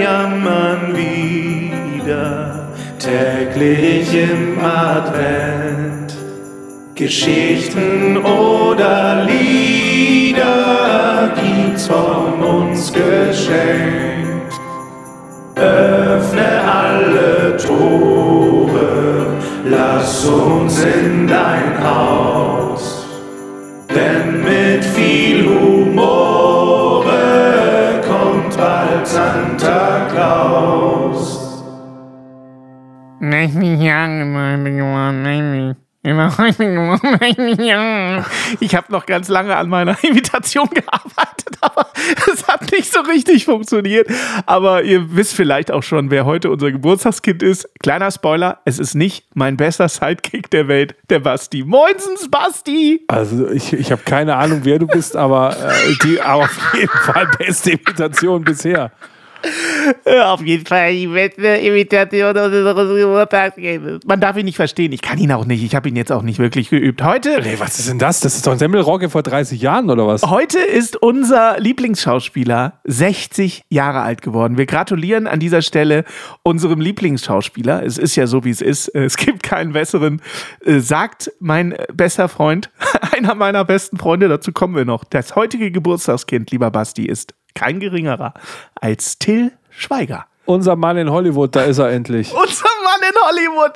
jammern wieder täglich im Advent. Geschichten oder Lieder gibt's von uns geschenkt. Öffne alle Tore, lass uns in dein Haus. Denn mit viel Humor kommt bald Santa Claus. Ich habe noch ganz lange an meiner Imitation gearbeitet, aber es hat nicht so richtig funktioniert. Aber ihr wisst vielleicht auch schon, wer heute unser Geburtstagskind ist. Kleiner Spoiler, es ist nicht mein bester Sidekick der Welt, der Basti. Moinsens, Basti! Also ich, ich habe keine Ahnung, wer du bist, aber äh, die aber auf jeden Fall beste Imitation bisher. Auf jeden Fall die beste Imitation unseres Geburtstagskindes. Man darf ihn nicht verstehen. Ich kann ihn auch nicht. Ich habe ihn jetzt auch nicht wirklich geübt. Heute Nee, was ist denn das? Das ist doch ein Semmelrogge vor 30 Jahren oder was? Heute ist unser Lieblingsschauspieler 60 Jahre alt geworden. Wir gratulieren an dieser Stelle unserem Lieblingsschauspieler. Es ist ja so, wie es ist. Es gibt keinen besseren, äh, sagt mein bester Freund, einer meiner besten Freunde. Dazu kommen wir noch. Das heutige Geburtstagskind, lieber Basti, ist kein geringerer als Till Schweiger. Unser Mann in Hollywood, da ist er endlich. Unser Mann in Hollywood.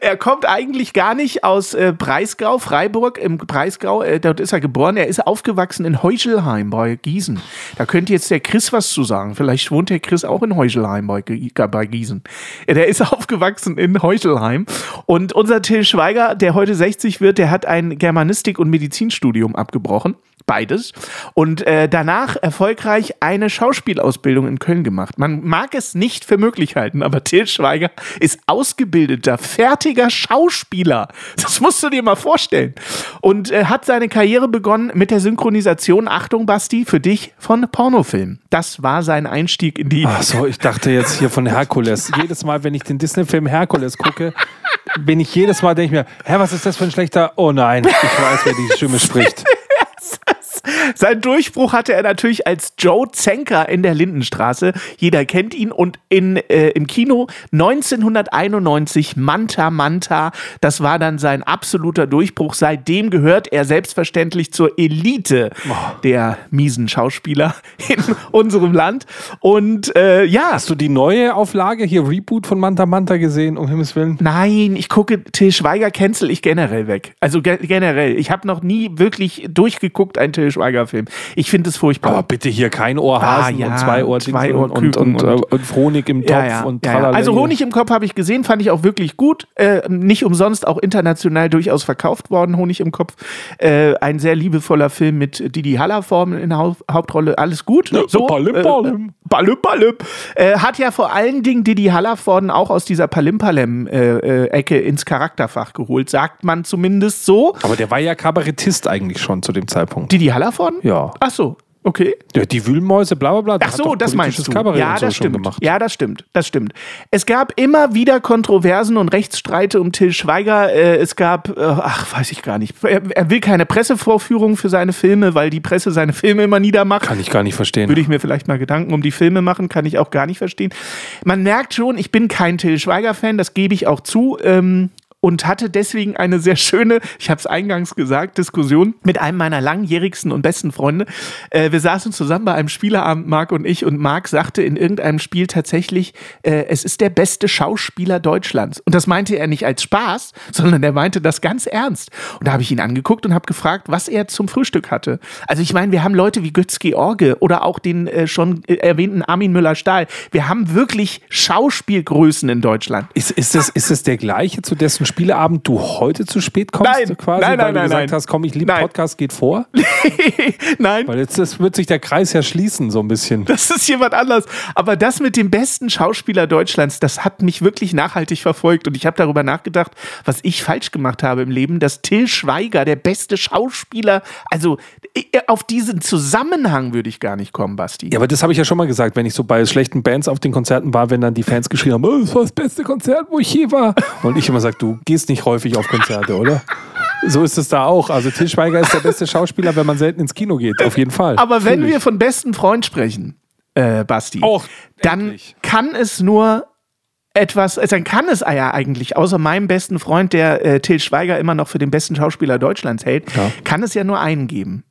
Er kommt eigentlich gar nicht aus äh, Breisgau, Freiburg im Breisgau. Äh, dort ist er geboren. Er ist aufgewachsen in Heuchelheim bei Gießen. Da könnte jetzt der Chris was zu sagen. Vielleicht wohnt der Chris auch in Heuchelheim bei, Gie- bei Gießen. Ja, der ist aufgewachsen in Heuchelheim. Und unser Till Schweiger, der heute 60 wird, der hat ein Germanistik- und Medizinstudium abgebrochen. Beides. Und äh, danach erfolgreich eine Schauspielausbildung in Köln gemacht. Man mag es nicht für möglich halten, aber Till Schweiger ist ausgebildeter, fertiger Schauspieler. Das musst du dir mal vorstellen. Und äh, hat seine Karriere begonnen mit der Synchronisation, Achtung Basti, für dich von Pornofilmen. Das war sein Einstieg in die... Ach so, ich dachte jetzt hier von Herkules. Jedes Mal, wenn ich den Disney-Film Herkules gucke, bin ich jedes Mal, denke ich mir, hä, was ist das für ein schlechter? Oh nein, ich weiß, wer die Stimme spricht. Sein Durchbruch hatte er natürlich als Joe Zenker in der Lindenstraße. Jeder kennt ihn. Und in, äh, im Kino 1991 Manta Manta. Das war dann sein absoluter Durchbruch. Seitdem gehört er selbstverständlich zur Elite der miesen Schauspieler in unserem Land. Und äh, ja. Hast du die neue Auflage hier, Reboot von Manta Manta gesehen, um Himmels Willen? Nein, ich gucke Till Schweiger cancel ich generell weg. Also ge generell. Ich habe noch nie wirklich durchgeguckt einen Till Schweiger-Film. Ich finde es furchtbar. Aber bitte hier kein Ohrhasen Ah, ja, und zwei Ohr zwei und, und, und, und- äh, und Honig im Topf Ja, ja, und ja. Also Honig im Kopf habe ich gesehen, fand ich auch wirklich gut. Äh, nicht umsonst auch international durchaus verkauft worden, Honig im Kopf. Äh, ein sehr liebevoller Film mit Didi Hallerform in der Hau Hauptrolle. Alles gut. Ja, Palim, Palim. Äh, Palim, Palim. Äh, hat ja vor allen Dingen Didi Hallervorden auch aus dieser Palim-Palem-Ecke ins Charakterfach geholt, sagt man zumindest so. Aber der war ja Kabarettist eigentlich schon zu dem Zeitpunkt. Didi Hallervorden? Ja. Ach so, okay. Ja, die Wühlmäuse, bla bla bla. Ach so, das meinst du. Kabarett ja, so das stimmt. gemacht. Ja, das stimmt. Das stimmt. Es gab immer wieder Kontroversen und Rechtsstreite um Till Schweiger. Äh, es gab, äh, ach, weiß ich gar nicht. Er, er will keine Pressevorführung für seine Filme, weil die Presse seine Filme immer niedermacht. Kann ich gar nicht verstehen. Würde ich mir vielleicht mal Gedanken um die Filme machen, kann ich auch gar nicht verstehen. Man merkt schon, ich bin kein Till Schweiger-Fan, das gebe ich auch zu. Ähm, und hatte deswegen eine sehr schöne, ich habe es eingangs gesagt, Diskussion mit einem meiner langjährigsten und besten Freunde. Äh, wir saßen zusammen bei einem Spieleabend, Marc und ich, und Marc sagte in irgendeinem Spiel tatsächlich, äh, es ist der beste Schauspieler Deutschlands. Und das meinte er nicht als Spaß, sondern er meinte das ganz ernst. Und da habe ich ihn angeguckt und habe gefragt, was er zum Frühstück hatte. Also ich meine, wir haben Leute wie Götz George oder auch den äh, schon äh, erwähnten Armin Müller-Stahl. Wir haben wirklich Schauspielgrößen in Deutschland. Ist, ist, das, ist das der gleiche, zu dessen Spieleabend du heute zu spät kommst? Nein, quasi, nein, nein, weil du nein, gesagt nein. hast, komm, ich liebe. Podcast, geht vor? Nein, Weil jetzt das wird sich der Kreis ja schließen, so ein bisschen. das ist jemand anders. Aber das mit dem besten Schauspieler Deutschlands, das hat mich wirklich nachhaltig verfolgt. Und ich habe darüber nachgedacht, was ich falsch gemacht habe im Leben, dass Till Schweiger der beste Schauspieler, also äh, auf diesen Zusammenhang würde ich gar nicht kommen, Basti. Ja, aber das habe ich ja schon mal gesagt, wenn ich so bei schlechten Bands auf den Konzerten war, wenn dann die Fans geschrien haben, oh, das war das beste Konzert, wo ich je war. Und ich immer sage, du gehst nicht häufig auf Konzerte, oder? So ist es da auch. Also Til Schweiger ist der beste Schauspieler, wenn man selten ins Kino geht, auf jeden Fall. Aber wenn wir von besten Freund sprechen, äh, Basti, Och, dann endlich. kann es nur etwas, äh, dann kann es ja eigentlich, außer meinem besten Freund, der äh, Till Schweiger immer noch für den besten Schauspieler Deutschlands hält, Ja. kann es ja nur einen geben.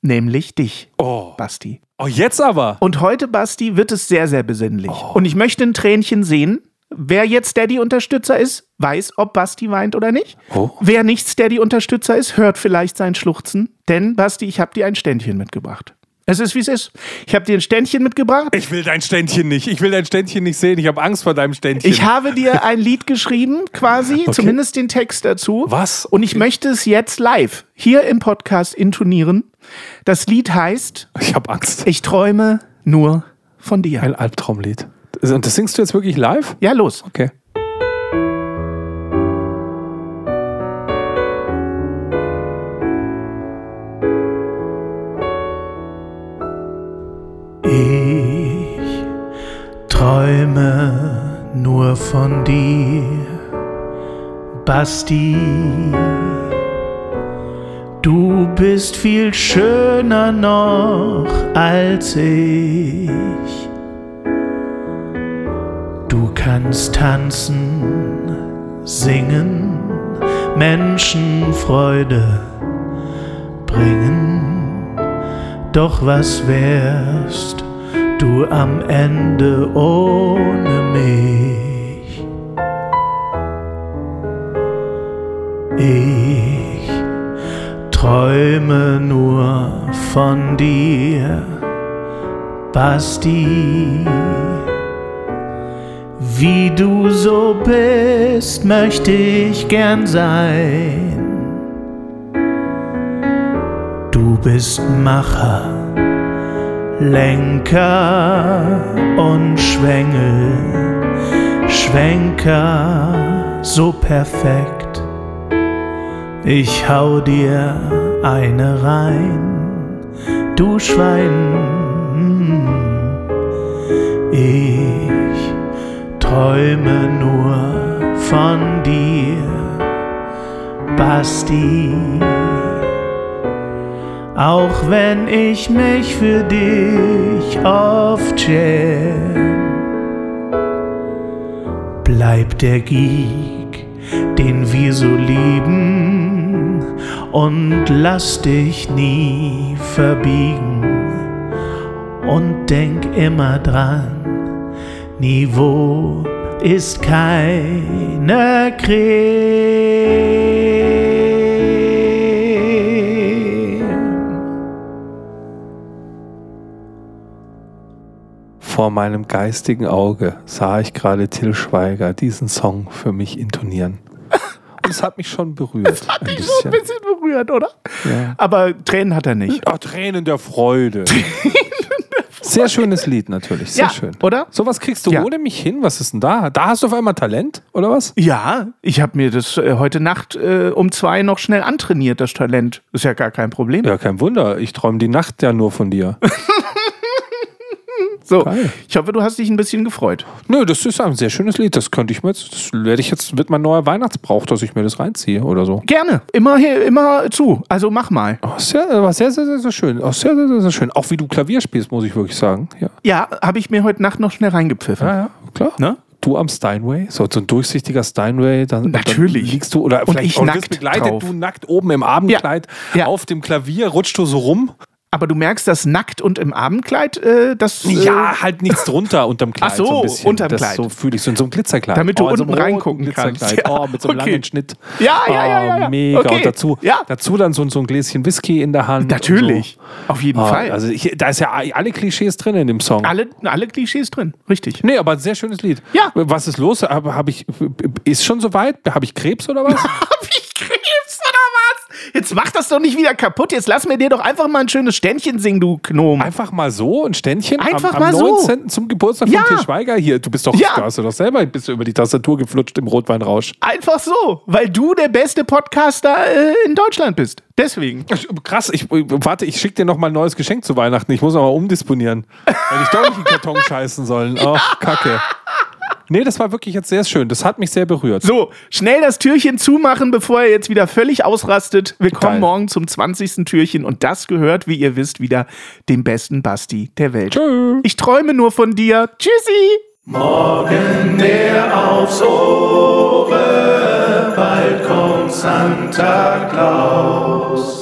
Nämlich dich, Oh. Basti. oh, jetzt aber. Und heute, Basti, wird es sehr, sehr besinnlich. Und ich möchte ein Tränchen sehen. Wer jetzt Daddy-Unterstützer ist, weiß, ob Basti weint oder nicht. Oh. Wer nicht Daddy-Unterstützer ist, hört vielleicht sein Schluchzen. Denn, Basti, ich habe dir ein Ständchen mitgebracht. Es ist, wie es ist. Ich habe dir ein Ständchen mitgebracht. Ich will dein Ständchen nicht. Ich will dein Ständchen nicht sehen. Ich habe Angst vor deinem Ständchen. Ich habe dir ein Lied geschrieben, quasi, zumindest den Text dazu. Was? Und ich möchte es jetzt live hier im Podcast intonieren. Das Lied heißt Ich habe Angst. Ich träume nur von dir. Ein Albtraumlied. Und das singst du jetzt wirklich live? Ja, los. Okay. Ich träume nur von dir, Basti. Du bist viel schöner noch als ich. Du kannst tanzen, singen, Menschen Freude bringen. Doch was wärst du am Ende ohne mich? Ich träume nur von dir, Basti. Wie du so bist, möchte ich gern sein. Du bist Macher, Lenker und Schwengel, Schwenker, so perfekt. Ich hau dir eine rein, du Schwein. Ich träume nur von dir, Basti. Auch wenn ich mich für dich oft schäm, bleibt der Geek, den wir so lieben, und lass dich nie verbiegen. Und denk immer dran, Niveau ist keine Creme. Vor meinem geistigen Auge sah ich gerade Till Schweiger diesen Song für mich intonieren. Und es hat mich schon berührt. Hat ein dich so ein bisschen. berührt, oder? Ja. Aber Tränen hat er nicht. Oh, Tränen der Freude. Sehr schönes Lied natürlich, sehr Ja, schön. oder? Sowas kriegst du Ja. ohne mich hin? Was ist denn da? Da hast du auf einmal Talent, oder was? Ja, ich habe mir das äh, heute Nacht äh, um zwei noch schnell antrainiert, das Talent. Ist ja gar kein Problem. Ja, kein Wunder. Ich träume die Nacht ja nur von dir. So, Geil. ich hoffe, du hast dich ein bisschen gefreut. Nö, das ist ein sehr schönes Lied. Das könnte ich mir jetzt, das werde ich jetzt, wird mein neuer Weihnachtsbrauch, dass ich mir das reinziehe oder so. Gerne, immer, hier- immer zu. Also mach mal. Oh, sehr, war sehr, sehr, sehr, sehr schön. Oh, sehr, sehr, sehr, sehr schön. Auch wie du Klavier spielst, muss ich wirklich sagen. Ja, Ja, habe ich mir heute Nacht noch schnell reingepfiffen. ja, ja klar. Ne? Du am Steinway, so, so ein durchsichtiger Steinway, dann, Natürlich. dann liegst du oder Und vielleicht ich auch nackt begleitet drauf. du nackt oben im Abendkleid Ja. Ja. auf dem Klavier, rutschst du so rum. Aber du merkst, dass nackt und im Abendkleid, äh, das. Äh, Ja, halt nichts drunter unterm Kleid. Ach so, so ein bisschen. unterm das Kleid. So fühle ich so in so einem Glitzerkleid. Damit du so einem unten roten reingucken kannst. Ja, Oh, mit so einem okay. langen Schnitt. Ja, ja, ja, ja, ja. Oh, mega. Okay. Und dazu, Ja. dazu dann so, so ein Gläschen Whisky in der Hand. Natürlich. Auf jeden so. Fall. Oh, also ich, da ist ja alle Klischees drin in dem Song. alle, alle Klischees drin. Richtig. Nee, aber ein sehr schönes Lied. Ja. Was ist los? Habe hab ich, ist schon soweit? Habe ich Krebs oder was? Hab ich Krebs? Jetzt mach das doch nicht wieder kaputt. Jetzt lass mir dir doch einfach mal ein schönes Ständchen singen, du Gnom. Einfach mal so, ein Ständchen Einfach am, mal am so. 19. zum Geburtstag Ja. von Til Schweiger. Hier, du bist doch, Ja. du hast du doch selber bist du über die Tastatur geflutscht im Rotweinrausch. Einfach so, weil du der beste Podcaster äh, in Deutschland bist. Deswegen. Krass, ich warte, ich schicke dir noch mal ein neues Geschenk zu Weihnachten. Ich muss noch mal umdisponieren. weil ich doch nicht in den Karton scheißen sollen. Oh, Kacke. Nee, das war wirklich jetzt sehr schön. Das hat mich sehr berührt. So, schnell das Türchen zumachen, bevor er jetzt wieder völlig ausrastet. Wir kommen Geil. morgen zum 20. Türchen und das gehört, wie ihr wisst, wieder dem besten Basti der Welt. Tschö. Ich träume nur von dir. Tschüssi! Morgen der aufs Ohre, bald kommt Santa Claus.